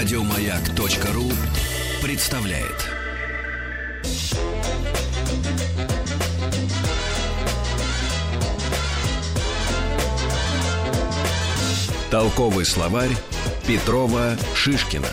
Радиомаяк.ру представляет. Толковый словарь Петрова Шишкина.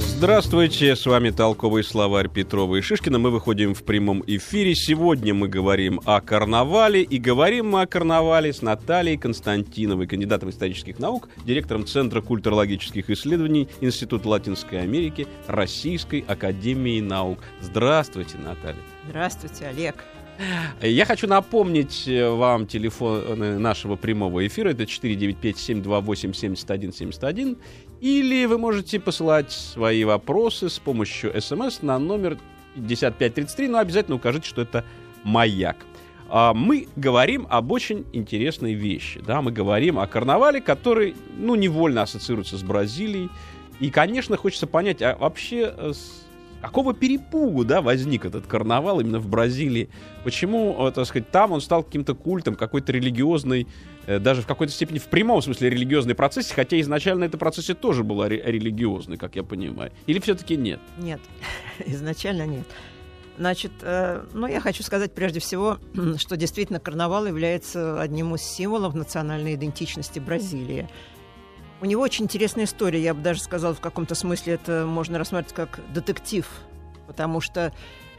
Здравствуйте, с вами толковый словарь Петрова и Шишкина. Мы выходим в прямом эфире. Сегодня мы говорим о карнавале. И говорим мы о карнавале с Натальей Константиновой, кандидатом исторических наук, директором Центра культурологических исследований Института Латинской Америки Российской Академии Наук. Здравствуйте, Наталья. Здравствуйте, Олег. Я хочу напомнить э, вам телефон нашего прямого эфира. Это 495-728-7171. Или вы можете посылать свои вопросы с помощью смс на номер 5533, но обязательно укажите, что это «Маяк». А мы говорим об очень интересной вещи. Да? Мы говорим о карнавале, который ну, невольно ассоциируется с Бразилией. И, конечно, хочется понять, а вообще э, какого перепугу да, возник этот карнавал именно в Бразилии? Почему, э, так сказать, там он стал каким-то культом, какой-то религиозной, э, даже в какой-то степени в прямом смысле религиозной процессе, хотя изначально это процессе тоже было ре- религиозный, как я понимаю. Или все-таки нет? Нет, изначально нет. Значит, э, ну, я хочу сказать прежде всего, что действительно карнавал является одним из символов национальной идентичности Бразилии. У него очень интересная история, я бы даже сказала, в каком-то смысле это можно рассматривать как детектив, потому что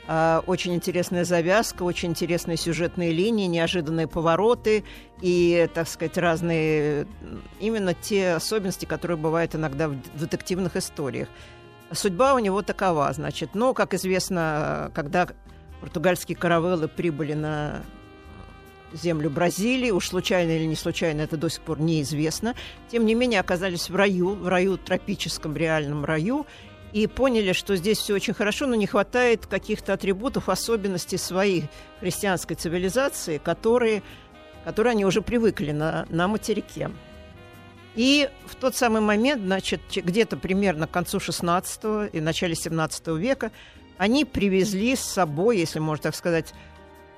э, очень интересная завязка, очень интересные сюжетные линии, неожиданные повороты и, так сказать, разные именно те особенности, которые бывают иногда в детективных историях. Судьба у него такова, значит. Но, как известно, когда португальские каравеллы прибыли на землю Бразилии, уж случайно или не случайно, это до сих пор неизвестно. Тем не менее, оказались в раю, в раю тропическом, реальном раю, и поняли, что здесь все очень хорошо, но не хватает каких-то атрибутов, особенностей своей христианской цивилизации, которые, которые они уже привыкли на, на материке. И в тот самый момент, значит, где-то примерно к концу 16 и начале 17 века они привезли с собой, если можно так сказать,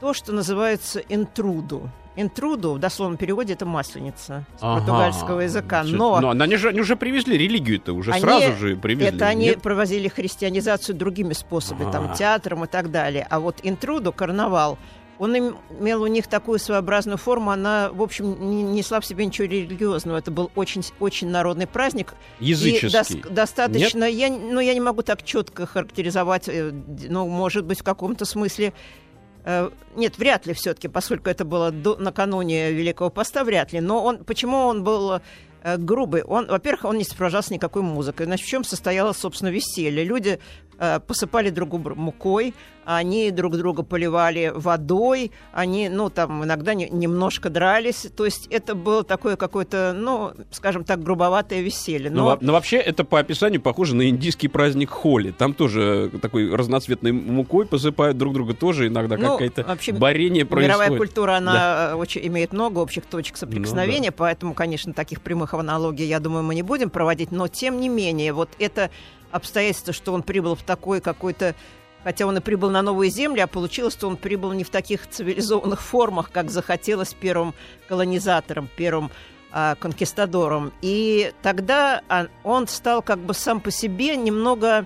то, что называется интруду. Интруду в дословном переводе это масленица с ага, португальского языка. Но, но они, же, они уже привезли религию-то, уже они, сразу же привезли. Это они нет? провозили христианизацию другими способами, ага. там, театром и так далее. А вот интруду, карнавал, он имел у них такую своеобразную форму, она, в общем, не несла в себе ничего религиозного. Это был очень, очень народный праздник. Языческий. И до, достаточно, Нет? я, ну, я не могу так четко характеризовать, э, ну, может быть, в каком-то смысле нет, вряд ли все-таки, поскольку это было до, накануне Великого Поста, вряд ли. Но он, почему он был э, грубый? Он, во-первых, он не сопровождался никакой музыкой. Значит, в чем состояло, собственно, веселье? Люди э, посыпали друг друга мукой, они друг друга поливали водой, они, ну, там, иногда не, немножко дрались. То есть это было такое какое-то, ну, скажем так, грубоватое веселье. Но... Но, но вообще это по описанию похоже на индийский праздник Холи. Там тоже такой разноцветной мукой посыпают друг друга тоже иногда ну, какая-то вообще, борение происходит. Мировая культура, она да. очень, имеет много общих точек соприкосновения, ну, да. поэтому, конечно, таких прямых аналогий, я думаю, мы не будем проводить, но тем не менее, вот это обстоятельство, что он прибыл в такой какой-то Хотя он и прибыл на новые земли, а получилось, что он прибыл не в таких цивилизованных формах, как захотелось первым колонизатором, первым а, конкистадором. И тогда а, он стал как бы сам по себе немного,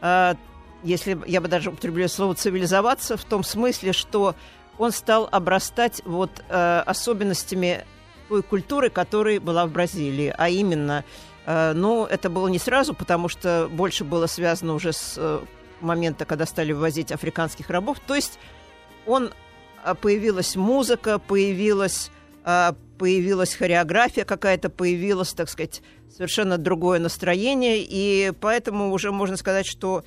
а, если я бы даже употреблю слово цивилизоваться, в том смысле, что он стал обрастать вот а, особенностями той культуры, которая была в Бразилии, а именно ну, это было не сразу, потому что больше было связано уже с э, момента, когда стали ввозить африканских рабов. То есть он а, появилась музыка, появилась, а, появилась хореография какая-то, появилось, так сказать, совершенно другое настроение, и поэтому уже можно сказать, что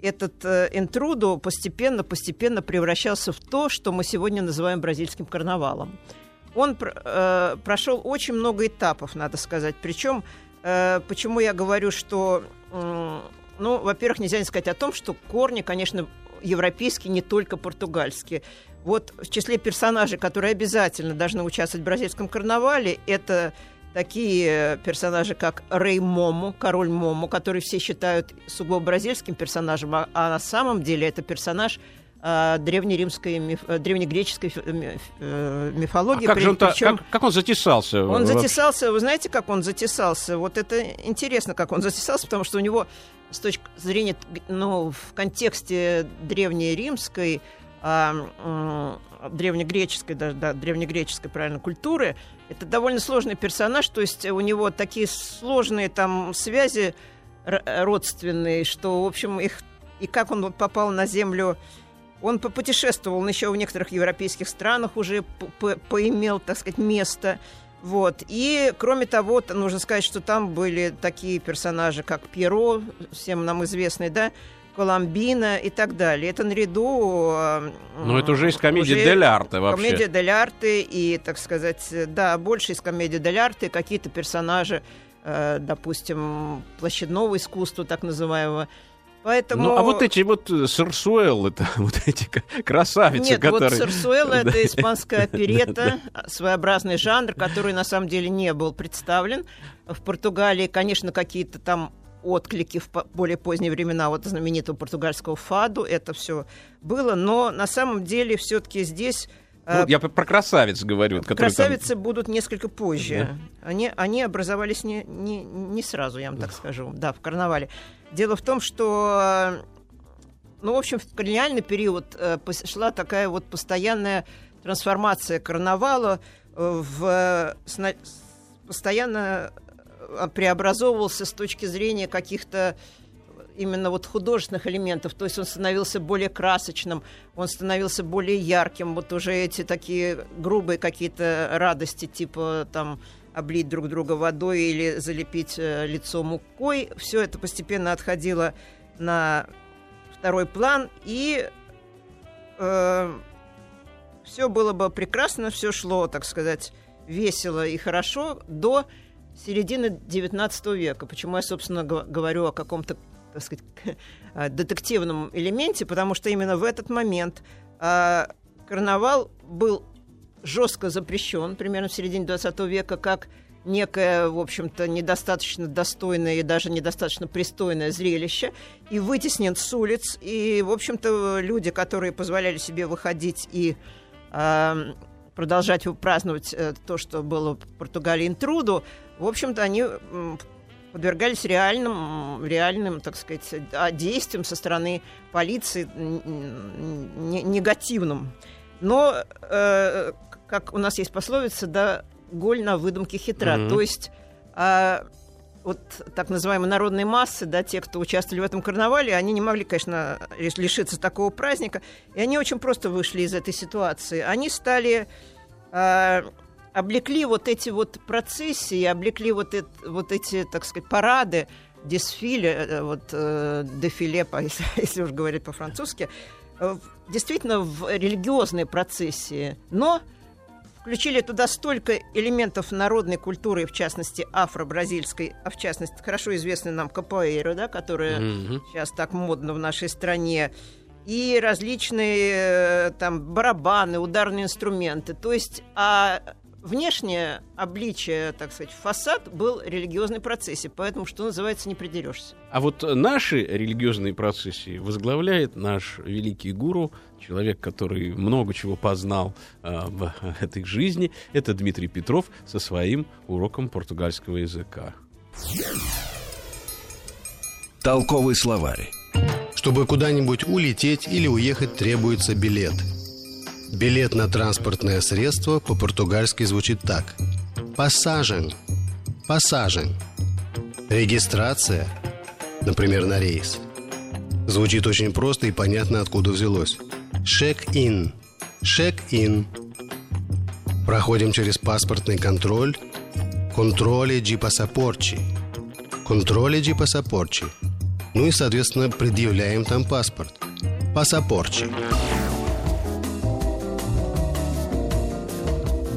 этот э, интрудо постепенно, постепенно превращался в то, что мы сегодня называем бразильским карнавалом. Он э, прошел очень много этапов, надо сказать. Причем, почему я говорю, что э, ну, во-первых, нельзя не сказать о том, что корни, конечно, европейские, не только португальские. Вот в числе персонажей, которые обязательно должны участвовать в бразильском карнавале, это такие персонажи, как Рей Мому, король Мому, который все считают сугубо бразильским персонажем, а, а на самом деле это персонаж э, древнеримской, миф, э, древнегреческой э, мифологии. А как, же он Причем, как, как он затесался? Он затесался, вы знаете, как он затесался? Вот это интересно, как он затесался, потому что у него с точки зрения, ну, в контексте древнеримской, а, древнегреческой, даже, да, древнегреческой, правильно, культуры, это довольно сложный персонаж, то есть у него такие сложные там связи родственные, что, в общем, их и как он вот попал на землю он попутешествовал еще в некоторых европейских странах, уже поимел, так сказать, место. Вот. И, кроме того, нужно сказать, что там были такие персонажи, как Пьеро, всем нам известный, да, Коломбина и так далее. Это наряду... Ну, это уже из комедии Дель Арте вообще. Комедия Дель Арте и, так сказать, да, больше из комедии Дель Арте, какие-то персонажи, э, допустим, площадного искусства, так называемого, Поэтому... Ну, а вот эти вот э, Сарсуэл, это вот эти красавицы, Нет, которые... вот Сарсуэл — это испанская оперета, своеобразный жанр, который на самом деле не был представлен. В Португалии, конечно, какие-то там отклики в более поздние времена вот знаменитого португальского фаду, это все было, но на самом деле все-таки здесь ну, э, я про красавиц говорю. Красавицы там... будут несколько позже. Да. Они, они образовались не, не, не сразу, я вам так скажу, да, в карнавале. Дело в том, что, ну, в общем, в колониальный период э, шла такая вот постоянная трансформация карнавала э, в постоянно преобразовывался с точки зрения каких-то именно вот художественных элементов, то есть он становился более красочным, он становился более ярким, вот уже эти такие грубые какие-то радости, типа там облить друг друга водой или залепить э, лицо мукой, все это постепенно отходило на второй план, и э, все было бы прекрасно, все шло, так сказать, весело и хорошо до середины XIX века. Почему я, собственно, говорю о каком-то так сказать, э, детективном элементе, потому что именно в этот момент э, карнавал был жестко запрещен, примерно в середине 20 века, как некое, в общем-то, недостаточно достойное и даже недостаточно пристойное зрелище, и вытеснен с улиц. И, в общем-то, люди, которые позволяли себе выходить и э, продолжать праздновать э, то, что было Португалии интруду, в общем-то, они подвергались реальным, реальным, так сказать, а, действиям со стороны полиции негативным. Но, э, как у нас есть пословица, да, голь на выдумке хитра. Mm-hmm. То есть э, вот так называемые народные массы, да, те, кто участвовали в этом карнавале, они не могли, конечно, лишиться такого праздника. И они очень просто вышли из этой ситуации. Они стали э, облекли вот эти вот процессии, облекли вот, это, вот эти, так сказать, парады, десфиле, э, вот э, дефиле, если, если уж говорить по-французски, э, действительно в религиозные процессии, но включили туда столько элементов народной культуры, в частности афро-бразильской, а в частности хорошо известный нам капоэйра, да, которая mm-hmm. сейчас так модно в нашей стране, и различные э, там барабаны, ударные инструменты. То есть, а внешнее обличие, так сказать, фасад был религиозной процессии, поэтому, что называется, не придерешься. А вот наши религиозные процессии возглавляет наш великий гуру, человек, который много чего познал э, в этой жизни, это Дмитрий Петров со своим уроком португальского языка. Толковый словарь. Чтобы куда-нибудь улететь или уехать, требуется билет – Билет на транспортное средство по-португальски звучит так. Пассажен. Пассажен. Регистрация, например, на рейс. Звучит очень просто и понятно, откуда взялось. Шек-ин. Шек-ин. Проходим через паспортный контроль. Контроле ди пассапорчи. Контроле ди пассапорчи. Ну и, соответственно, предъявляем там паспорт. Пассапорчи.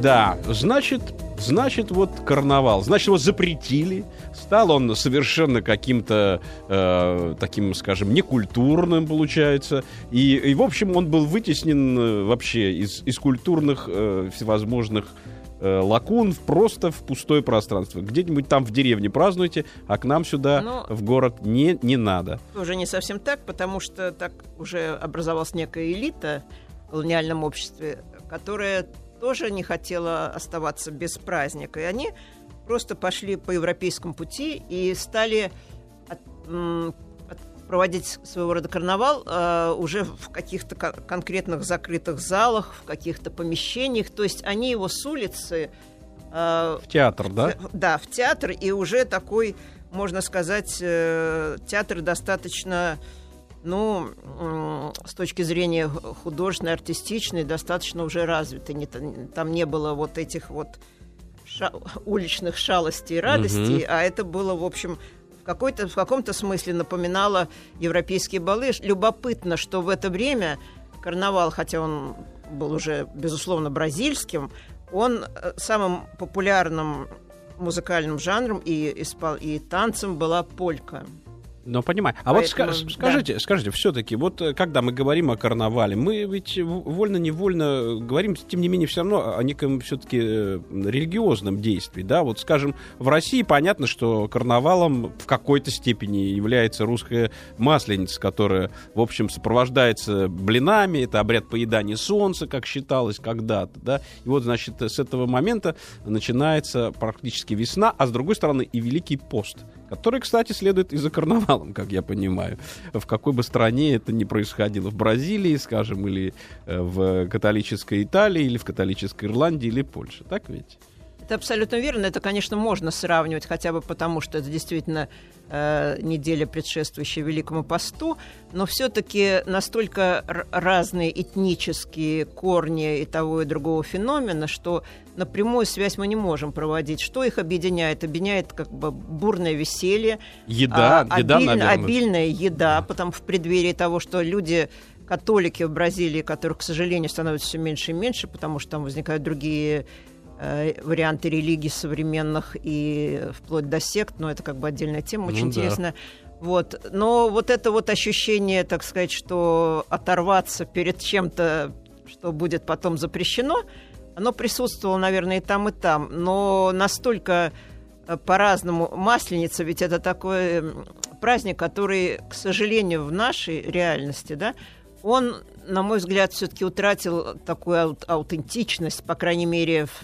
Да, значит, значит, вот карнавал. Значит, его запретили. Стал он совершенно каким-то э, таким, скажем, некультурным, получается. И, и, в общем, он был вытеснен э, вообще из, из культурных э, всевозможных э, лакун просто в пустое пространство. Где-нибудь там в деревне празднуйте, а к нам сюда, Но- в город, не, не надо. Тоже не совсем так, потому что так уже образовалась некая элита в колониальном обществе, которая тоже не хотела оставаться без праздника. И они просто пошли по европейскому пути и стали от- от- проводить своего рода карнавал э, уже в каких-то ко- конкретных закрытых залах, в каких-то помещениях. То есть они его с улицы э, В театр, да? в- Да, в театр, и уже такой, можно сказать, э, театр достаточно, ну, с точки зрения художественной, артистичной, достаточно уже развитый. Не та- там не было вот этих вот ша- уличных шалостей и радостей, а это было, в общем, в, какой-то, в каком-то смысле напоминало европейские балы. Любопытно, что в это время карнавал, хотя он был уже, безусловно, бразильским, он э, самым популярным музыкальным жанром и, испол- и танцем была полька. Ну, понимаю. А вот ска- Поэтому, скажите, скажите, все-таки, вот э, когда мы говорим о карнавале, мы ведь вольно-невольно говорим, тем не менее, все равно о неком все-таки религиозном действии, да? Вот, скажем, в России понятно, что карнавалом в какой-то степени является русская масленица, которая, в общем, сопровождается блинами, это обряд поедания солнца, как считалось когда-то, да? И вот, значит, с этого момента начинается практически весна, а с другой стороны и Великий пост, который, кстати, следует и за карнавалом, как я понимаю. В какой бы стране это ни происходило, в Бразилии, скажем, или э, в католической Италии, или в католической Ирландии, или Польше. Так ведь? Это абсолютно верно. Это, конечно, можно сравнивать, хотя бы потому, что это действительно э, неделя, предшествующая Великому посту, но все-таки настолько разные этнические корни и того и другого феномена, что напрямую связь мы не можем проводить. Что их объединяет? Объединяет как бы бурное веселье, Еда, а, еда, обильно- наверное. обильная еда, потом в преддверии того, что люди католики в Бразилии, которых, к сожалению, становится все меньше и меньше, потому что там возникают другие варианты религий современных и вплоть до сект, но это как бы отдельная тема, очень Ну да. интересно. Вот. Но вот это вот ощущение, так сказать, что оторваться перед чем-то, что будет потом запрещено, оно присутствовало, наверное, и там, и там. Но настолько э, по-разному. Масленица ведь это такой праздник, который, к сожалению, в нашей реальности, да, он, на мой взгляд, все-таки утратил такую аут- аутентичность, по крайней мере, в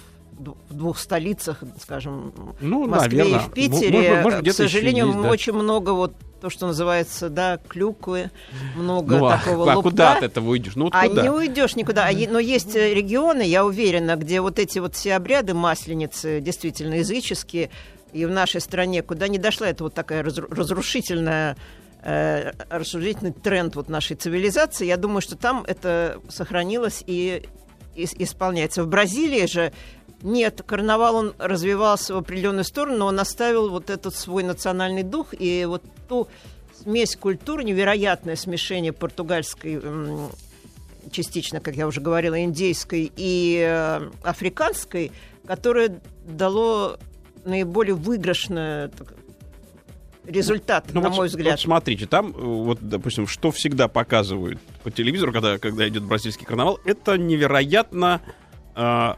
в двух столицах, скажем, Ну, в Москве наверное. и в Питере. Может, может, к сожалению, есть, да. очень много вот то, что называется, да, клюквы, много Ну, а, такого а лубка. куда от этого уйдешь? Ну, вот А куда? не уйдешь никуда. А Но есть э, регионы, я уверена, где вот эти вот все обряды масленицы действительно языческие, и в нашей стране, куда не дошла эта вот такая разру- разрушительная э, тренд вот нашей цивилизации, я думаю, что там это сохранилось и, ис- исполняется. В Бразилии же нет, карнавал он развивался в определенную сторону, но он оставил вот этот свой национальный дух и вот ту смесь культур, невероятное смешение португальской частично, как я уже говорила, индейской и э, африканской, которое дало наиболее выигрышный так, результат, Ну, на вот, мой вот взгляд. смотрите, там, э, вот, допустим, что всегда показывают по телевизору, когда, когда идет бразильский карнавал, это невероятно э,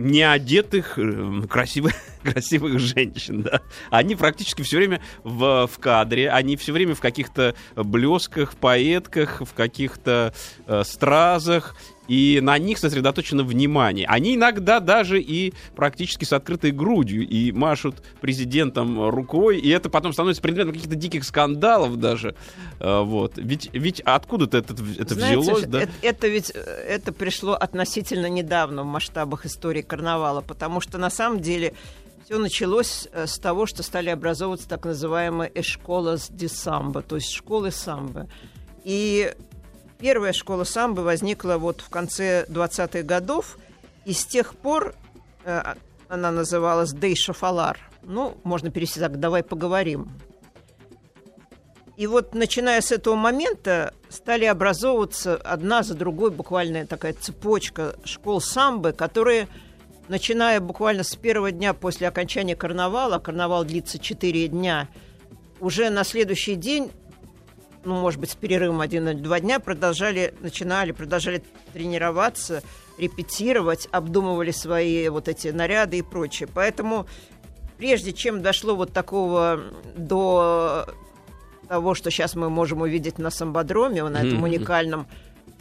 неодетых, э, красивых, красивых женщин, да. Они практически все время в, в кадре, они все время в каких-то блесках, поэтках, в каких-то э, стразах, и на них сосредоточено внимание. Они иногда даже и практически с открытой грудью и машут президентом рукой, и это потом становится предметом каких-то диких скандалов даже. Э, Вот. Ведь, ведь откуда-то это, это Знаете, взялось, да? это, это ведь э, это пришло относительно недавно в масштабах истории карнавала, потому что на самом деле все началось э, с того, что стали образовываться так называемые эшколас де самбо, то есть школы самбо. И первая школа самбо возникла вот в конце 20-х годов, и с тех пор э, она называлась Дей Шафалар. Ну, можно перевести так, давай поговорим. И вот начиная с этого момента стали образовываться одна за другой буквально такая цепочка школ самбо, которые, начиная буквально с первого дня после окончания карнавала, карнавал длится 4 дня, уже на следующий день, ну, может быть, с перерывом один или два дня, продолжали, начинали, продолжали тренироваться репетировать, обдумывали свои вот эти наряды и прочее. Поэтому прежде чем дошло вот такого до того, что сейчас мы можем увидеть на Самбодроме, на этом уникальном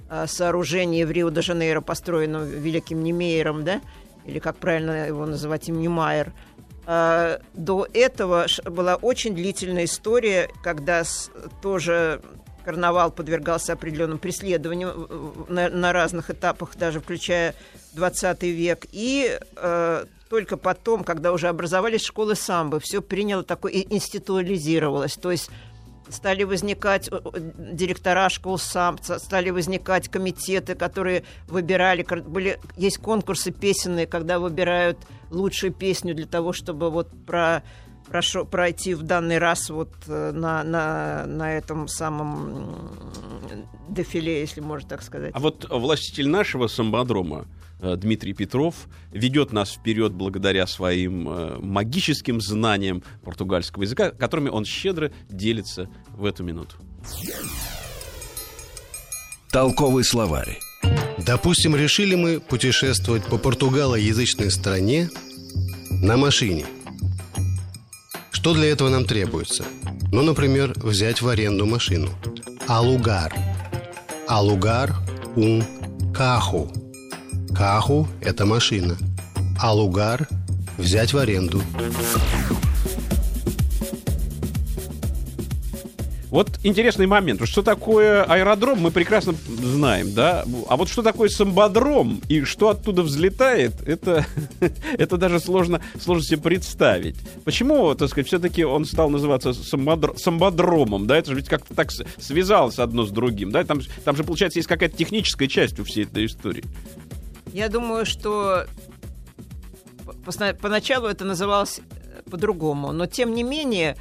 э, сооружении в Рио-де-Жанейро, построенном великим Немейером, да, или как правильно его называть, им Немайер, до этого была очень длительная история, когда тоже карнавал подвергался определенным преследованиям на, на разных этапах, даже включая 20 век. И э, только потом, когда уже образовались школы самбо, все приняло такое институализировалось. То есть стали возникать директора школ сам, стали возникать комитеты, которые выбирали, были, есть конкурсы песенные, когда выбирают лучшую песню для того, чтобы вот про прошу пройти в данный раз вот э, на, на, на этом самом дефиле, если можно так сказать. А вот властитель нашего самбодрома, э, Дмитрий Петров ведет нас вперед благодаря своим э, магическим знаниям португальского языка, которыми он щедро делится в эту минуту. Толковый словарь. Допустим, решили мы путешествовать по португалоязычной стране на машине – что для этого нам требуется? Ну, например, взять в аренду машину. Алугар. Алугар ун каху. Каху – это машина. Алугар – взять в аренду. Вот интересный момент. Что такое аэродром, мы прекрасно знаем, да? А вот что такое самбодром и что оттуда взлетает, это, это даже сложно, сложно себе представить. Почему, так сказать, все-таки он стал называться самбодр, самбодромом, да? Это же ведь как-то так связалось одно с другим, да? Там, там же, получается, есть какая-то техническая часть у всей этой истории. Я думаю, что поначалу это называлось э, по-другому, но тем не менее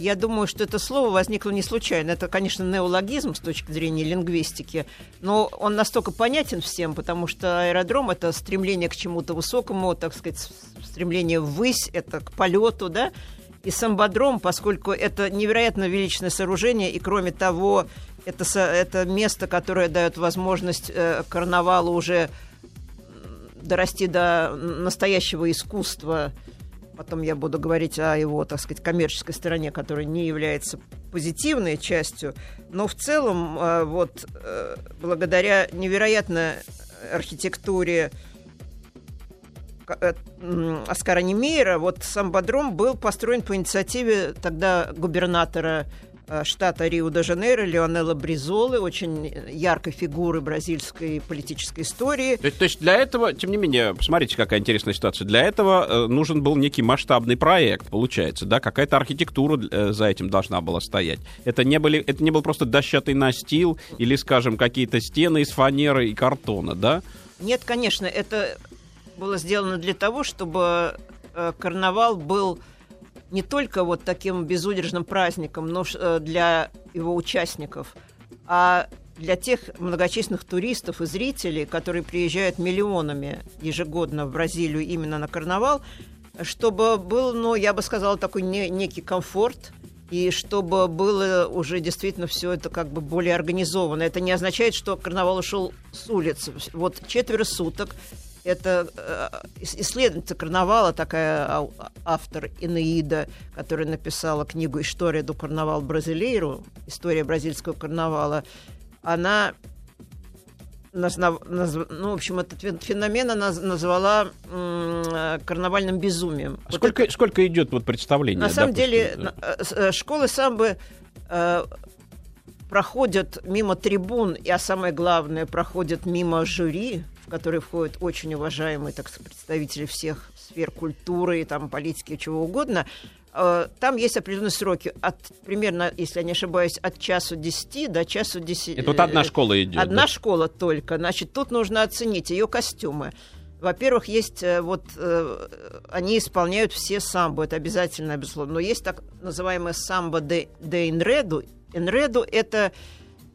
я думаю, что это слово возникло не случайно. Это, конечно, неологизм с точки зрения лингвистики, но он настолько понятен всем, потому что аэродром — это стремление к чему-то высокому, так сказать, стремление ввысь, это к полету, да, и самбодром, поскольку это невероятно величное сооружение, и кроме того, это, это место, которое дает возможность э, карнавалу уже дорасти до настоящего искусства, Потом я буду говорить о его, так сказать, коммерческой стороне, которая не является позитивной частью. Но в целом, э, вот э, благодаря невероятной архитектуре э, Оскара Немейра, вот сам Бодром был построен по инициативе тогда губернатора штата Рио-де-Жанейро Леонелла Бризолы, очень яркой фигуры бразильской политической истории. То, то есть для этого, тем не менее, посмотрите, какая интересная ситуация. Для этого э, нужен был некий масштабный проект, получается, да, какая-то архитектура э, за этим должна была стоять. Это не, были, это не был просто дощатый настил или, скажем, какие-то стены из фанеры и картона, да? Нет, конечно, это было сделано для того, чтобы э, карнавал был не только вот таким безудержным праздником, но э, для его участников, а для тех многочисленных туристов и зрителей, которые приезжают миллионами ежегодно в Бразилию именно на карнавал, чтобы был, ну, я бы сказала, такой не, некий комфорт, и чтобы было уже действительно все это как бы более организовано. Это не означает, что карнавал ушел с улицы. Вот четверо суток это э, исследовательница карнавала, такая автор Инеида, которая написала книгу «История до карнавал Бразилейру», «История бразильского карнавала», она назнав, ну, в общем, этот феномен она назвала м- карнавальным безумием. А вот сколько, это, сколько идет вот представление? На самом допустим, деле. Э, э, школы самбы э, проходят мимо трибун, а самое главное, проходят мимо жюри, в который входят очень уважаемые так сказать, представители всех сфер культуры, там, политики, чего угодно, э, там есть определенные сроки. От, примерно, если я не ошибаюсь, от часу 10 до часу 10. Это вот одна школа идет. Одна да? школа только. Значит, тут нужно оценить ее костюмы. Во-первых, есть э, вот э, они исполняют все самбо, это обязательно, безусловно. Но есть так называемое самбо де, де инреду. Инреду это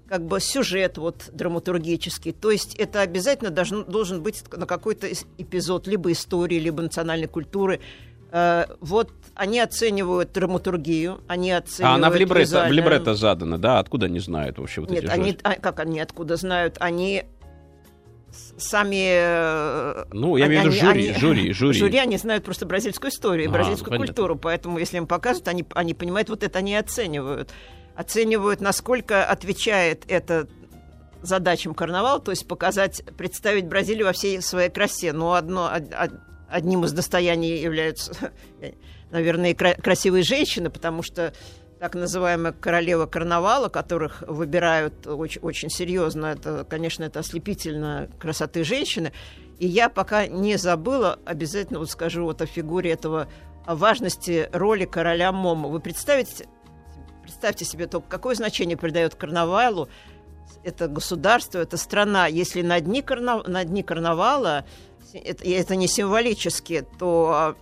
как бы сюжет вот драматургический. То есть это обязательно должен, должен быть на какой-то эпизод либо истории, либо национальной культуры. Э, вот они оценивают драматургию, они оценивают... А она в либретто, визуально... в либретто задана, да? Откуда они знают вообще вот Нет, эти они, а, как они откуда знают? Они сами... э, Ну, я имею в виду жюри, они- жюри, жюри. Жюри, они знают просто бразильскую историю, и А, бразильскую понятно. культуру, поэтому если им показывают, они, они понимают, вот это они оценивают. Оценивают, насколько отвечает это задачам карнавала, то есть показать, представить Бразилию во всей своей красе. Но одно, од- од- одним из достояний являются, наверное, красивые женщины, потому что так называемая королева карнавала, которых выбирают очень, очень серьезно, это, конечно, это ослепительно красоты женщины. И я пока не забыла, обязательно вот скажу вот о фигуре этого, о важности роли короля Момо. Вы представите, представьте себе только, какое значение придает карнавалу это государство, это страна. Если на дни, карнав... на дни карнавала, это, это не символически, то а,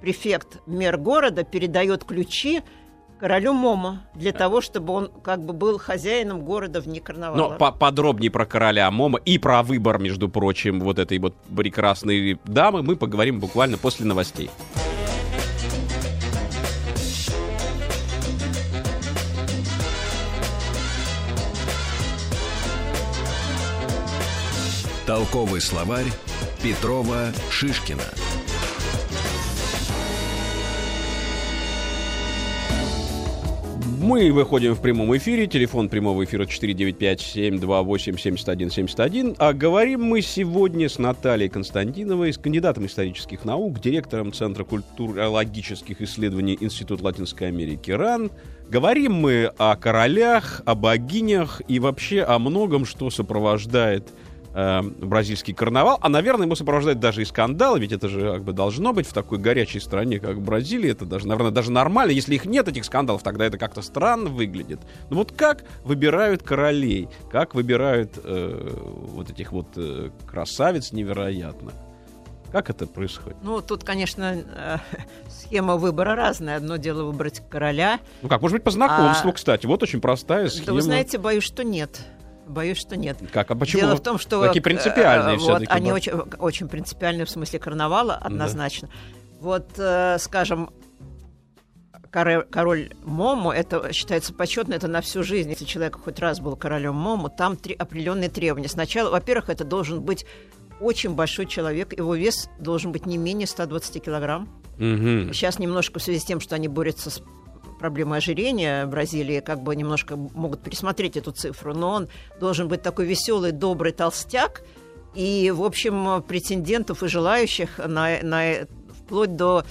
префект, мэр города передает ключи королю Момо для того, чтобы он как бы был хозяином города в дни карнавала. Но по- подробнее про короля Мома и про выбор, между прочим, вот этой вот прекрасной дамы мы поговорим буквально после новостей. Толковый словарь Петрова Шишкина. Мы выходим в прямом эфире. Телефон прямого эфира 495-728-7171. А говорим мы сегодня с Натальей Константиновой, с кандидатом исторических наук, директором Центра культурологических исследований Института Латинской Америки РАН. Говорим мы о королях, о богинях и вообще о многом, что сопровождает э, бразильский карнавал. А, наверное, ему сопровождает даже и скандалы, ведь это же как бы должно быть в такой горячей стране, как Бразилия. Это даже, наверное, даже нормально. Если их нет, этих скандалов, тогда это как-то странно выглядит. Ну вот как выбирают королей? Как выбирают э, вот этих вот э, красавиц невероятно? Как это происходит? Ну, тут, конечно, э, схема выбора разная. Одно дело выбрать короля. Ну как, может быть, по знакомству, А- кстати. Вот очень простая схема. Да вы знаете, боюсь, что нет. Боюсь, что нет. Как, а почему? Дело в том, что Такие принципиальные э, вот, все-таки. они очень, очень принципиальные в смысле карнавала, однозначно. Вот, э, скажем, король, Момо, это считается почетно, это на всю жизнь. Если человек хоть раз был королем Момо, там три определенные требования. Сначала, во-первых, это должен быть очень большой человек, его вес должен быть не менее 120 килограмм. Мгм. Сейчас немножко в связи с тем, что они борются с проблемой ожирения в Бразилии, как бы немножко могут пересмотреть эту цифру, но он должен быть такой веселый, добрый толстяк, и, в общем, претендентов и желающих на, на- вплоть до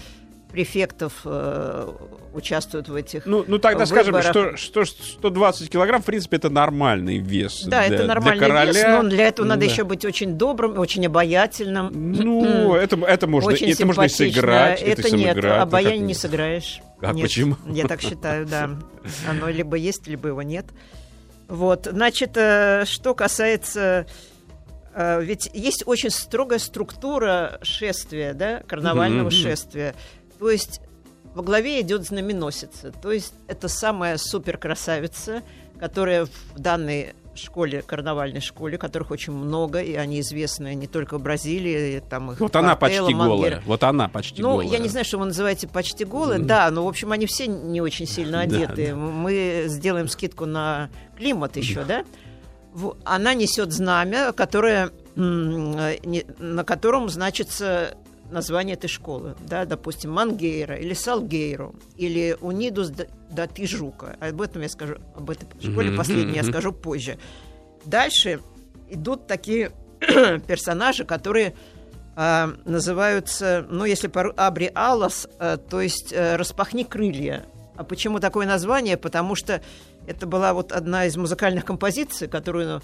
префектов э, участвуют в этих Ну, ну тогда скажем, выборах. что, что 120 килограмм, в принципе, это нормальный вес. Да, для- это нормальный для короля. вес, но для этого надо Да. еще быть очень добрым, очень обаятельным. Ну, это, это можно, очень это можно и сыграть. Это, и нет, сыграть. Ну, обаяние не сыграешь. А Нет, почему? Я так считаю, да. Оно либо есть, либо его нет. Вот, значит, э, что касается... э, Ведь есть очень строгая структура шествия, да, карнавального Мгм. шествия. То есть во главе идет знаменосица. То есть это самая суперкрасавица, которая в данной школе, карнавальной школе, которых очень много, и они известны не только в Бразилии, там их Вот она почти голая. Мангера. Вот она почти Ну, голая. я не знаю, что вы называете почти голые. Мгм. Да, но, в общем, они все не очень сильно Да, одеты. да. Мы сделаем скидку на климат еще, да? Она несет знамя, которое, э, на котором значится название этой школы. Да, допустим, Мангейра или Салгейро или Унидус да- Тижука. Об этом я скажу, об этой школе Мгм, последней я скажу позже. Дальше идут такие персонажи, которые а, называются, ну, если по Абри Алас, а, то есть э, распахни крылья. А почему такое название? Потому что это была вот одна из музыкальных композиций, которую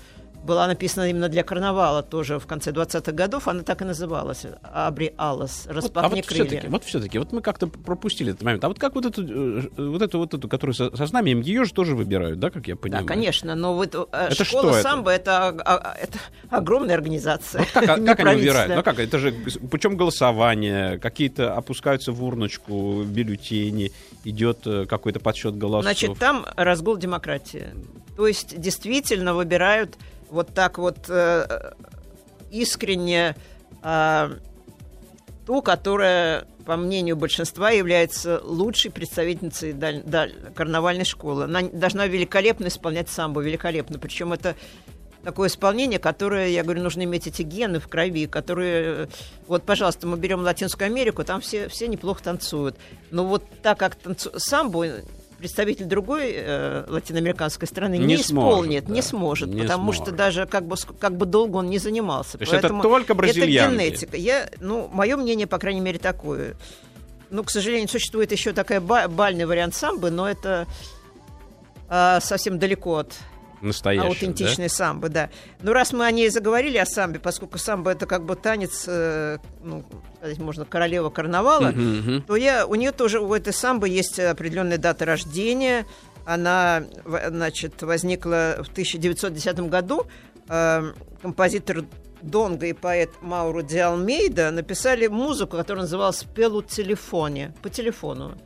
была написана именно для карнавала тоже в конце 20-х годов. Она так и называлась. Абри Вот, а распахни вот крылья. все-таки, вот все-таки, вот мы как-то пропустили этот момент. А вот как вот эту, э, вот эту, вот эту, которую со, со знаменем, ее же тоже выбирают, да, как я Да, понимаю? конечно, но вот э, Это что школа это? самбо это, а, а, это огромная организация. Вот как, а- как они выбирают? Ну как, это же путем голосования, какие-то опускаются в урночку бюллетени, идет э, какой-то подсчет голосов. Значит, там разгул демократии. То есть действительно выбирают вот так вот э, искренне э, ту, которая, по мнению большинства, является лучшей представительницей даль- даль- карнавальной школы. Она должна великолепно исполнять самбо, великолепно. Причем это такое исполнение, которое, я говорю, нужно иметь эти гены в крови, которые... Вот, пожалуйста, мы берем Латинскую Америку, там все, все неплохо танцуют. Но вот так как танцу... самбо представитель другой э, латиноамериканской страны не, Не исполнит, сможет, да. не сможет, Не потому сможет. что даже как бы, как бы долго он не занимался. То есть это только бразильянки. Это генетика. Я, ну, мое мнение, по крайней мере, такое. Ну, к сожалению, существует еще такая ба- бальный вариант самбы, но это а, совсем далеко от Настоящий, аутентичной самбы, да. Но раз мы о ней заговорили, о самбе, поскольку самбо это как бы танец, э, ну, сказать можно, королева карнавала, да? Мгм, мгм. то я, у нее тоже, у этой самбы есть определенная дата рождения. Она, значит, возникла в 1910 году. Э, композитор Донго и поэт Мауро Ди Алмейда написали музыку, которая называлась «Пелу телефоне», по телефону.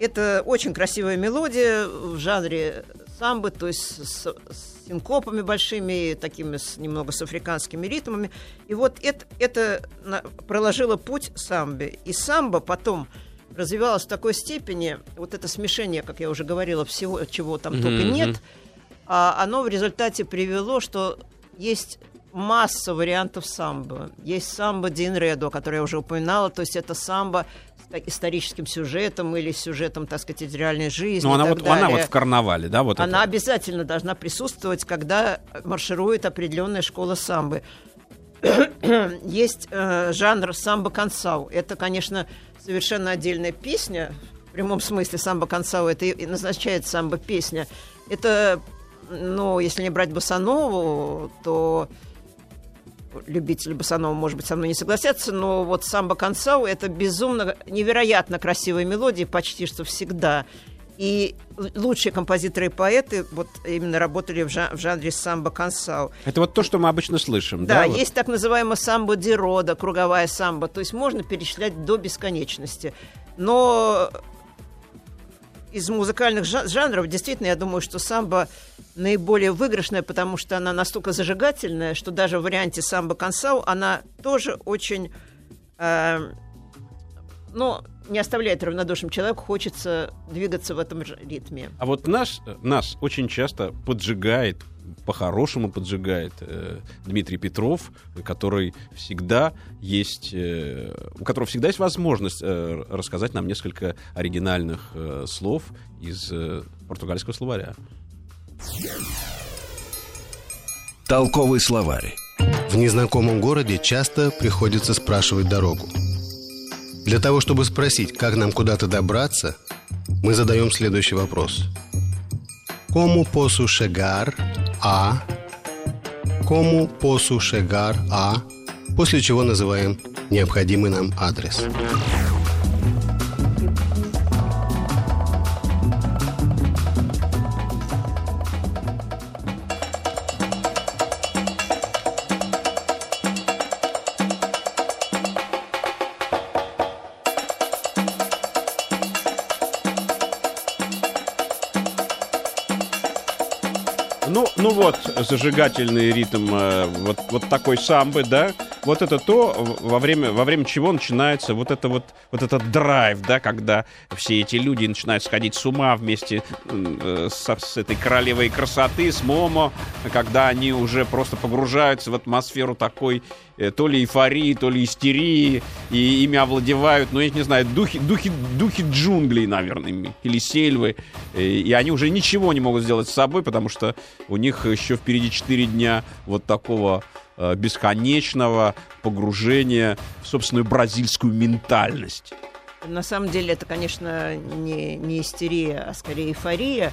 Это очень красивая мелодия в жанре самбы, то есть с, с синкопами большими, такими с, немного с африканскими ритмами. И вот это, это проложило путь самбе. И самбо потом развивалось в такой степени, вот это смешение, как я уже говорила, всего, чего там только Мгм. нет, а оно в результате привело, что есть масса вариантов самбо. Есть самбо Дин Редо, которое я уже упоминала, то есть это самбо историческим сюжетом или сюжетом, так сказать, из реальной жизни. Ну, она вот, она вот в карнавале, да, вот Она это? обязательно должна присутствовать, когда марширует определенная школа самбы. Есть э, жанр самбо консау. Это, конечно, совершенно отдельная песня. В прямом смысле самбо консау это и назначает самбо песня. Это, ну, если не брать босанову, то любители босанова, может быть, со мной не согласятся, но вот самбо консау это безумно, невероятно красивые мелодии, почти что всегда. И лучшие композиторы и поэты вот именно работали в, жа- в жанре самбо консау. Это вот то, что мы обычно слышим, да? Да, вот? есть так называемая самбо ди рода, круговая самбо. То есть можно перечислять до бесконечности. Но из музыкальных жа- жанров действительно я думаю, что самбо наиболее выигрышная, потому что она настолько зажигательная, что даже в варианте самбо консау она тоже очень, э, ну, не оставляет равнодушным человеку, хочется двигаться в этом ритме. А вот нас, нас очень часто поджигает, по-хорошему поджигает э, Дмитрий Петров, который всегда есть, э, у которого всегда есть возможность э, рассказать нам несколько оригинальных э, слов из э, португальского словаря. Толковый словарь. В незнакомом городе часто приходится спрашивать дорогу. Для того, чтобы спросить, как нам куда-то добраться, мы задаем следующий вопрос. Como posso chegar a... Como posso chegar a... После чего называем необходимый нам адрес. Ну, ну вот, зажигательный ритм э, вот, вот такой самбы, да, вот это то, во время, во время чего начинается вот это вот, вот этот драйв, да, когда все эти люди начинают сходить с ума вместе э, со- с, этой королевой красоты, с Момо, когда они уже просто погружаются в атмосферу такой э, то ли эйфории, то ли истерии, и ими овладевают, ну, я не знаю, духи, духи, духи джунглей, наверное, или сельвы, Э, и они уже ничего не могут сделать с собой, потому что у них еще впереди 4 дня вот такого бесконечного погружения в собственную бразильскую ментальность. На самом деле это, конечно, не, не истерия, а скорее эйфория.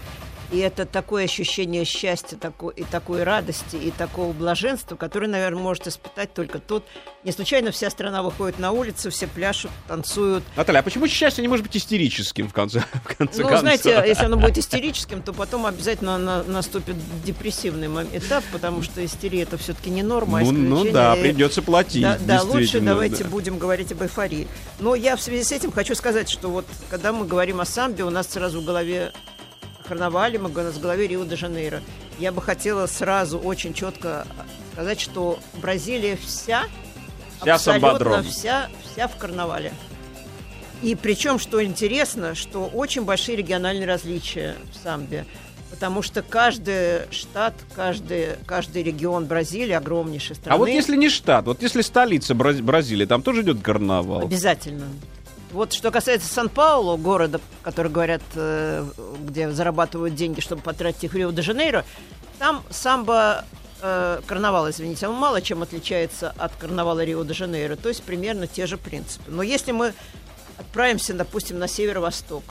И это такое ощущение счастья такой, и такой радости, и такого блаженства, которое, наверное, может испытать только тот. Не случайно вся страна выходит на улицу, все пляшут, танцуют. Наталья, а почему счастье не может быть истерическим в конце, в конце Ну, концов? знаете, если оно будет истерическим, то потом обязательно на- наступит депрессивный этап, потому что истерия это все-таки не норма, а Ну, ну да, придется платить. Да, да, лучше давайте да. будем говорить об эйфории. Но я в связи с этим хочу сказать, что вот когда мы говорим о самбе, у нас сразу в голове карнавале, мы, у нас в голове Рио-де-Жанейро. Я бы хотела сразу очень четко сказать, что Бразилия вся, Вся абсолютно вся, вся в карнавале. И причем, что интересно, что очень большие региональные различия в самбе. Потому что каждый штат, каждый, каждый регион Бразилии, огромнейшей страны... А вот если не штат, вот если столица Бра- Бразилии, там тоже идет карнавал? Обязательно. Вот что касается Сан-Паулу, города, который говорят, э, где зарабатывают деньги, чтобы потратить их в Рио-де-Жанейро, там самбо э, карнавал, извините, он мало чем отличается от карнавала Рио-де-Жанейро, то есть примерно те же принципы. Но если мы отправимся, допустим, на северо-восток,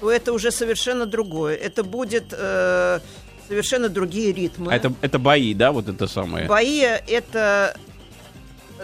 то это уже совершенно другое. Это будет э, совершенно другие ритмы. А это, это бои, да, вот это самое? Бои это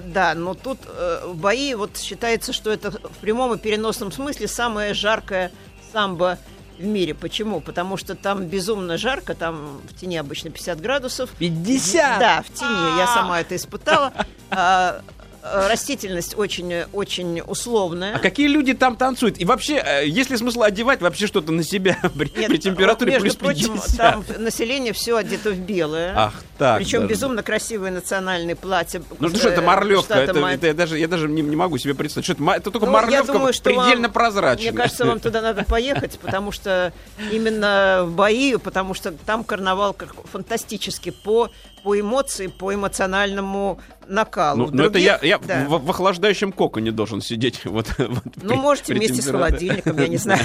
да, но тут э, бои, вот считается, что это в прямом и переносном смысле самое жаркое самбо в мире. Почему? Потому что там безумно жарко, там в тени обычно 50 градусов. 50? Да, в тени, я сама это испытала. А, растительность очень, очень условная. А какие люди там танцуют? И вообще, э, есть ли смысл одевать вообще что-то на себя при, Нет, при температуре между плюс 50? прочим, там население все одето в белое. Ах, так. Причем даже. безумно красивые национальные платья. Ну что, это морлевка, это, Май- это я даже, я даже не, не могу себе представить. Что это, это только Ну, я морлевка думаю, что предельно вам- прозрачная. Мне кажется, вам туда надо поехать, потому что именно в Баию, потому что там карнавал как фантастически по, по эмоции, по эмоциональному накалу. Ну, В ну это я, других- я да. в, в охлаждающем коконе должен сидеть. Вот, вот Ну, при- можете при вместе с холодильником, я не знаю.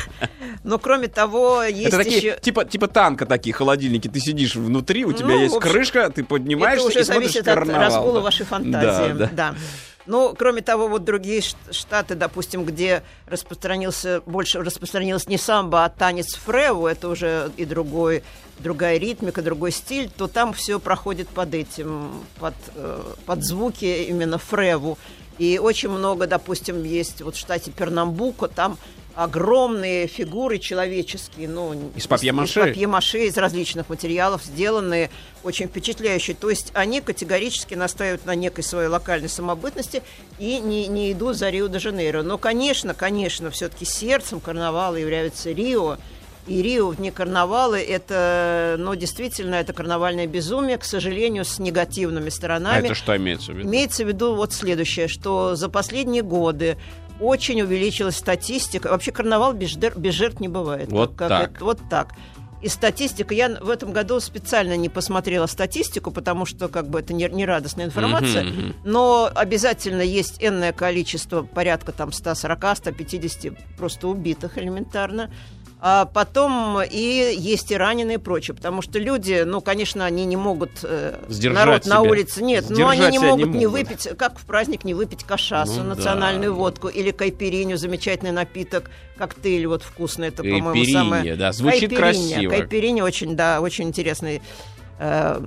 Но кроме того, есть Это такие, еще... типа, типа танка такие холодильники. Ты сидишь внутри, у тебя Ну, есть общем, крышка, ты поднимаешься Это уже зависит от карнавал. разгула вашей фантазии. Да, да. Да. Ну, кроме того, вот другие штаты, допустим, где распространился, больше распространилось не самбо, а танец фреу, это уже и другой, другая ритмика, другой стиль, то там все проходит под этим, под, э, под звуки именно фреву. И очень много, допустим, есть вот в штате Пернамбуко, там огромные фигуры человеческие, ну, Из папье-маше? из папье-маше, из различных материалов, сделанные очень впечатляющие. То есть они категорически настаивают на некой своей локальной самобытности и не, не идут за Рио-де-Жанейро. Но, конечно, конечно, все-таки сердцем карнавала является Рио. И Рио вне карнавала это, ну, действительно, это карнавальное безумие, к сожалению, с негативными А сторонами. это что имеется в виду? Имеется в виду вот следующее, что за последние годы очень увеличилась статистика. Вообще карнавал без, без жертв не бывает. Вот Как так. это- вот так. И статистика, я в этом году специально не посмотрела статистику, потому что как бы это не, не радостная информация, мгм. но обязательно есть энное количество, порядка там 140-150 просто убитых элементарно. А потом и есть и раненые и прочее, потому что люди, ну, конечно, они не могут э, Сдержать народ на себя. улице, нет, но Сдержать они не могут не могут. выпить, как в праздник не выпить кашасу, Ну да, национальную да. водку или кайпериню, замечательный напиток, коктейль вот вкусный, это, по-моему, самое... да, звучит Кайперинья, красиво. Кайперинья очень, да, очень интересный э,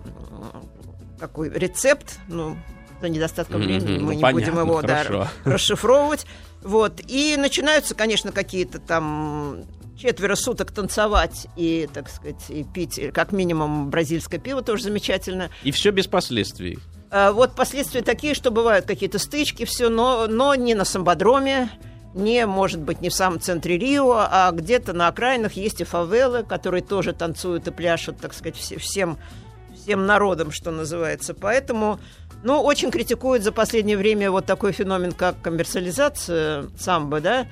такой рецепт, ну, за недостатком времени ну, мы не понятно, будем его да, хорошо. расшифровывать. Вот. И начинаются, конечно, какие-то там четверо суток танцевать и, так сказать, и пить, как минимум, бразильское пиво тоже замечательно. И все без последствий. А, Вот последствия такие, что бывают какие-то стычки, все, но, но не на самбодроме, не, может быть, не в самом центре Рио, а где-то на окраинах есть и фавелы, которые тоже танцуют и пляшут, так сказать, все- всем, всем народом, что называется. Поэтому, ну, очень критикуют за последнее время вот такой феномен, как коммерциализация самбо, да,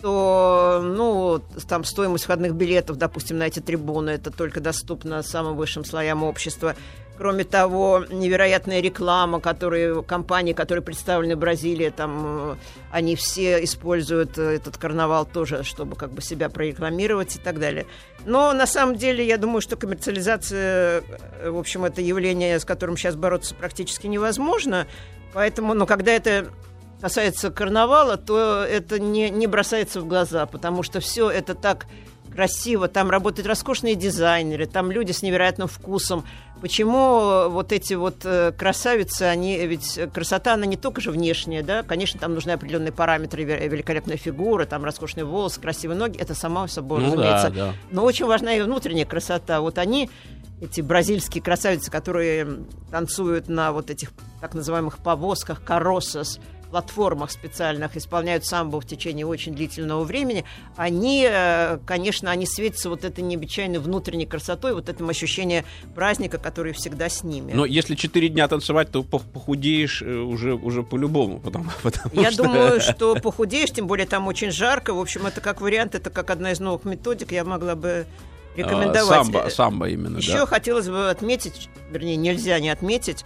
что, ну, там стоимость входных билетов, допустим, на эти трибуны, это только доступно самым высшим слоям общества. Кроме того, невероятная реклама, которые, компании, которые представлены в Бразилии, там, э, они все используют э, этот карнавал тоже, чтобы как бы себя прорекламировать и так далее. Но на самом деле, я думаю, что коммерциализация, э, в общем, это явление, с которым сейчас бороться практически невозможно. Поэтому, но когда это касается карнавала, то это не, не бросается в глаза, потому что все это так красиво, там работают роскошные дизайнеры, там люди с невероятным вкусом. Почему вот эти вот э, красавицы, они ведь красота, она не только же внешняя, да, конечно, там нужны определенные параметры, ве- великолепная фигура, там роскошные волосы, красивые ноги, это само собой Ну разумеется. да, да. Но очень важна и внутренняя красота. Вот они, эти бразильские красавицы, которые танцуют на вот этих так называемых повозках, каросос, платформах специальных, исполняют самбо в течение очень длительного времени, они, э, конечно, они светятся вот этой необычайной внутренней красотой, вот этим ощущением праздника, который всегда с ними. Но если четыре дня танцевать, то пох- похудеешь э, уже, уже по-любому. Потому, потому Я что- думаю, что похудеешь, тем более там очень жарко. В общем, это как вариант, это как одна из новых методик. Я могла бы рекомендовать. самбо, самбо именно, Еще да. хотелось бы отметить, вернее, нельзя не отметить,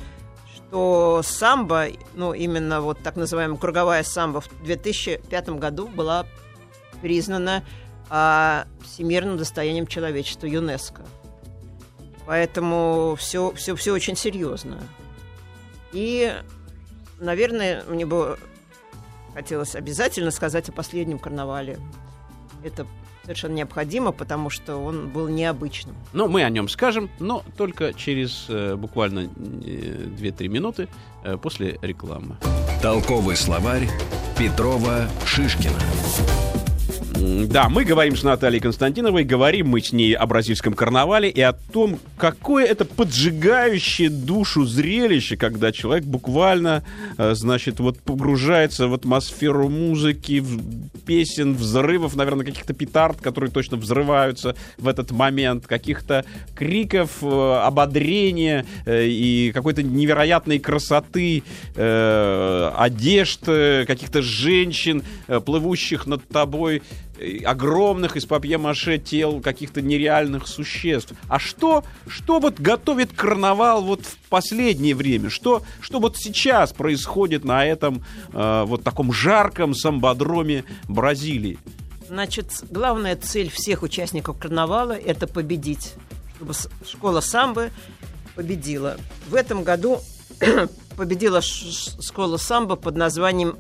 что самбо, ну, именно вот так называемая круговая самбо в 2005 году была признана а, всемирным достоянием человечества ЮНЕСКО. Поэтому все, все, все очень серьезно. И, наверное, мне бы хотелось обязательно сказать о последнем карнавале. Это совершенно необходимо, потому что он был необычным. Ну, мы о нем скажем, но только через э, буквально э, 2-3 минуты э, после рекламы. Толковый словарь Петрова Шишкина. Да, мы говорим с Натальей Константиновой, говорим мы с ней о бразильском карнавале и о том, какое это поджигающее душу зрелище, когда человек буквально, э, значит, вот погружается в атмосферу музыки, в песен, взрывов, наверное, каких-то петард, которые точно взрываются в этот момент, каких-то криков, э, ободрения э, и какой-то невероятной красоты одежд, э, каких-то женщин, плывущих над тобой, огромных из папье-маше тел каких-то нереальных существ. А что, что вот готовит карнавал вот в последнее время? Что, что вот сейчас происходит на этом э, вот таком жарком самбодроме Бразилии? Значит, главная цель всех участников карнавала – это победить, чтобы школа самбо победила. В этом году победила школа самбо под названием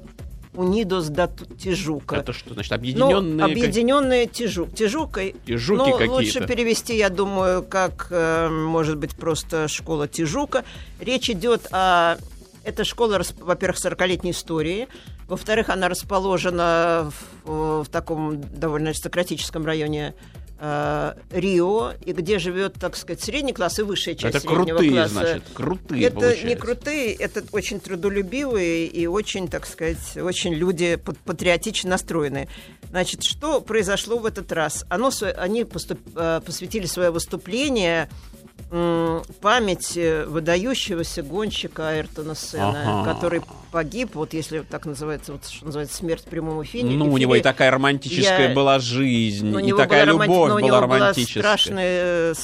Унидос да Тижука. Это что, значит, Ну, объединенные... объединенные Тижук. Тижука. Тижуки ну, какие-то. лучше перевести, я думаю, как, э, может быть, просто школа Тижука. Речь идет о... Эта школа, во-первых, 40-летней истории. Во-вторых, она расположена в, в таком довольно аристократическом районе э, Рио, и где живет, так сказать, средний класс и высшая часть Это среднего крутые, класса. значит, крутые, Это получается. не крутые, это очень трудолюбивые и очень, так сказать, очень люди пат- патриотично настроенные. Значит, что произошло в этот раз? Оно, они поступ- э, посвятили свое выступление памяти выдающегося гонщика Айртона Сена, Ага. который погиб, вот если так называется, вот что называется смерть в прямом эфире. Ну, у него и такая романтическая я- была жизнь, и такая была романти- любовь но у была романтическая. Была страшная э,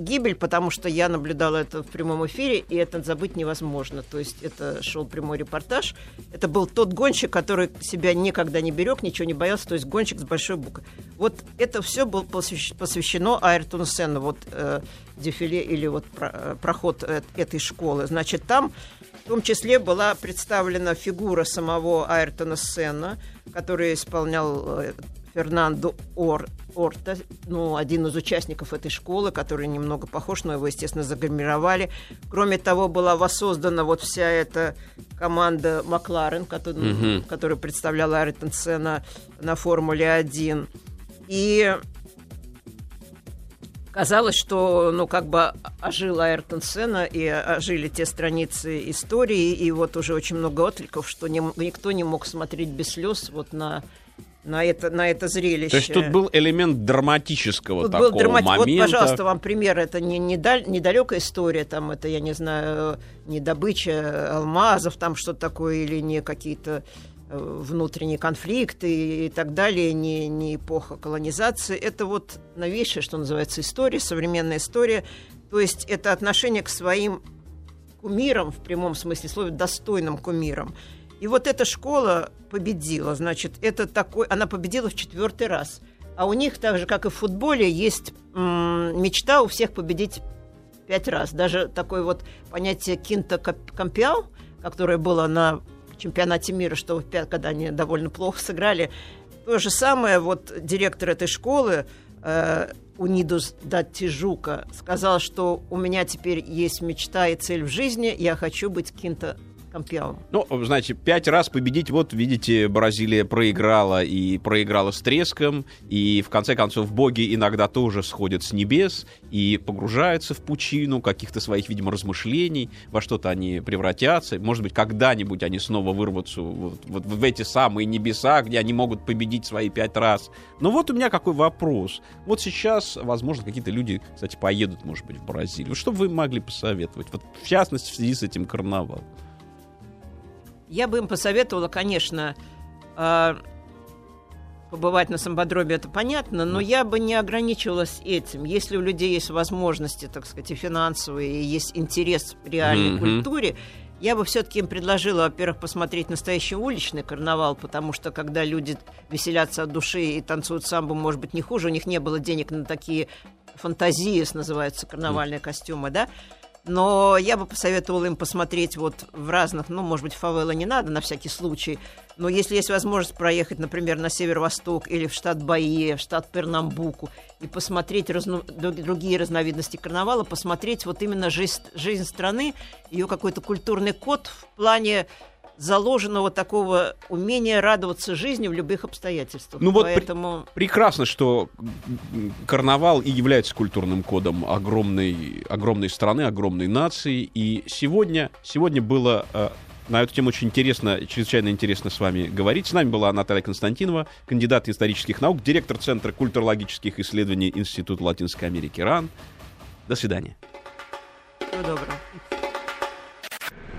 гибель, потому что я наблюдала это в прямом эфире, и это забыть невозможно. То есть это шел прямой репортаж. Это был тот гонщик, который себя никогда не берег, ничего не боялся, то есть гонщик с большой буквы. Вот это все было посвящ- посвящено Айртону Сену, вот э, дефиле или вот про- э, проход э, этой школы. Значит, там том числе была представлена фигура самого Айртона Сена, который исполнял э, Фернандо Ор, Орта, ну, один из участников этой школы, который немного похож, но его, естественно, загримировали. Кроме того, была воссоздана вот вся эта команда Макларен, который, Мгм. которая представляла Айртон Сена на Формуле-1. И Казалось, что, ну, как бы ожил Айртон Сена и ожили те страницы истории, и вот уже очень много откликов, что не никто не мог смотреть без слез вот на, на, это, на это зрелище. То есть тут был элемент драматического Тут такого был драмати- Вот, момента. пожалуйста, вам пример. Это не, не даль- недалекая история, там это, я не знаю, не добыча алмазов, там что-то такое, или не какие-то э, внутренние конфликты и так далее, не, не эпоха колонизации. Это вот новейшая, что называется, история, современная история. То есть это отношение к своим кумирам, в прямом смысле слова, достойным кумирам. И вот эта школа победила, значит, это такой, она победила в четвертый раз. А у них, так же, как и в футболе, есть м, мечта у всех победить пять раз. Даже такое вот понятие кинта кампиал, которое было на чемпионате мира, что в пят- когда они довольно плохо сыграли. То же самое, вот директор этой школы, э, Унидус Датижука, сказал, что у меня теперь есть мечта и цель в жизни, я хочу быть кинта кампиалом. Ну, знаете, пять раз победить, вот, видите, Бразилия проиграла, и проиграла с треском, и, в конце концов, боги иногда тоже сходят с небес и погружаются в пучину каких-то своих, видимо, размышлений, во что-то они превратятся, может быть, когда-нибудь они снова вырвутся вот, вот в эти самые небеса, где они могут победить свои пять раз. Но вот у меня какой вопрос. Вот сейчас, возможно, какие-то люди, кстати, поедут, может быть, в Бразилию. Что бы вы могли посоветовать? Вот, в частности, в связи с этим карнавалом. Я бы им посоветовала, конечно, э, побывать на самбодроме, это понятно, но я бы не ограничивалась этим. Если у людей есть возможности, так сказать, и финансовые, и есть интерес к реальной Мгм. культуре, я бы все-таки им предложила, во-первых, посмотреть настоящий уличный карнавал, потому что когда люди веселятся от души и танцуют самбо, может быть, не хуже, у них не было денег на такие фантазии, называются карнавальные костюмы, да. Но я бы посоветовала им посмотреть вот в разных, ну, может быть, фавелы не надо на всякий случай, но если есть возможность проехать, например, на северо-восток или в штат Баия, в штат Пернамбуку, и посмотреть разно- друг- другие разновидности карнавала, посмотреть вот именно жизнь, жизнь страны, ее какой-то культурный код в плане заложенного такого умения радоваться жизни в любых обстоятельствах. Ну вот при- Поэтому... Прекрасно, что карнавал и является культурным кодом огромной, огромной страны, огромной нации. И сегодня, сегодня было э, на эту тему очень интересно, чрезвычайно интересно с вами говорить. С нами была Наталья Константинова, кандидат исторических наук, директор Центра культурологических исследований Института Латинской Америки РАН. До свидания. Всего доброго.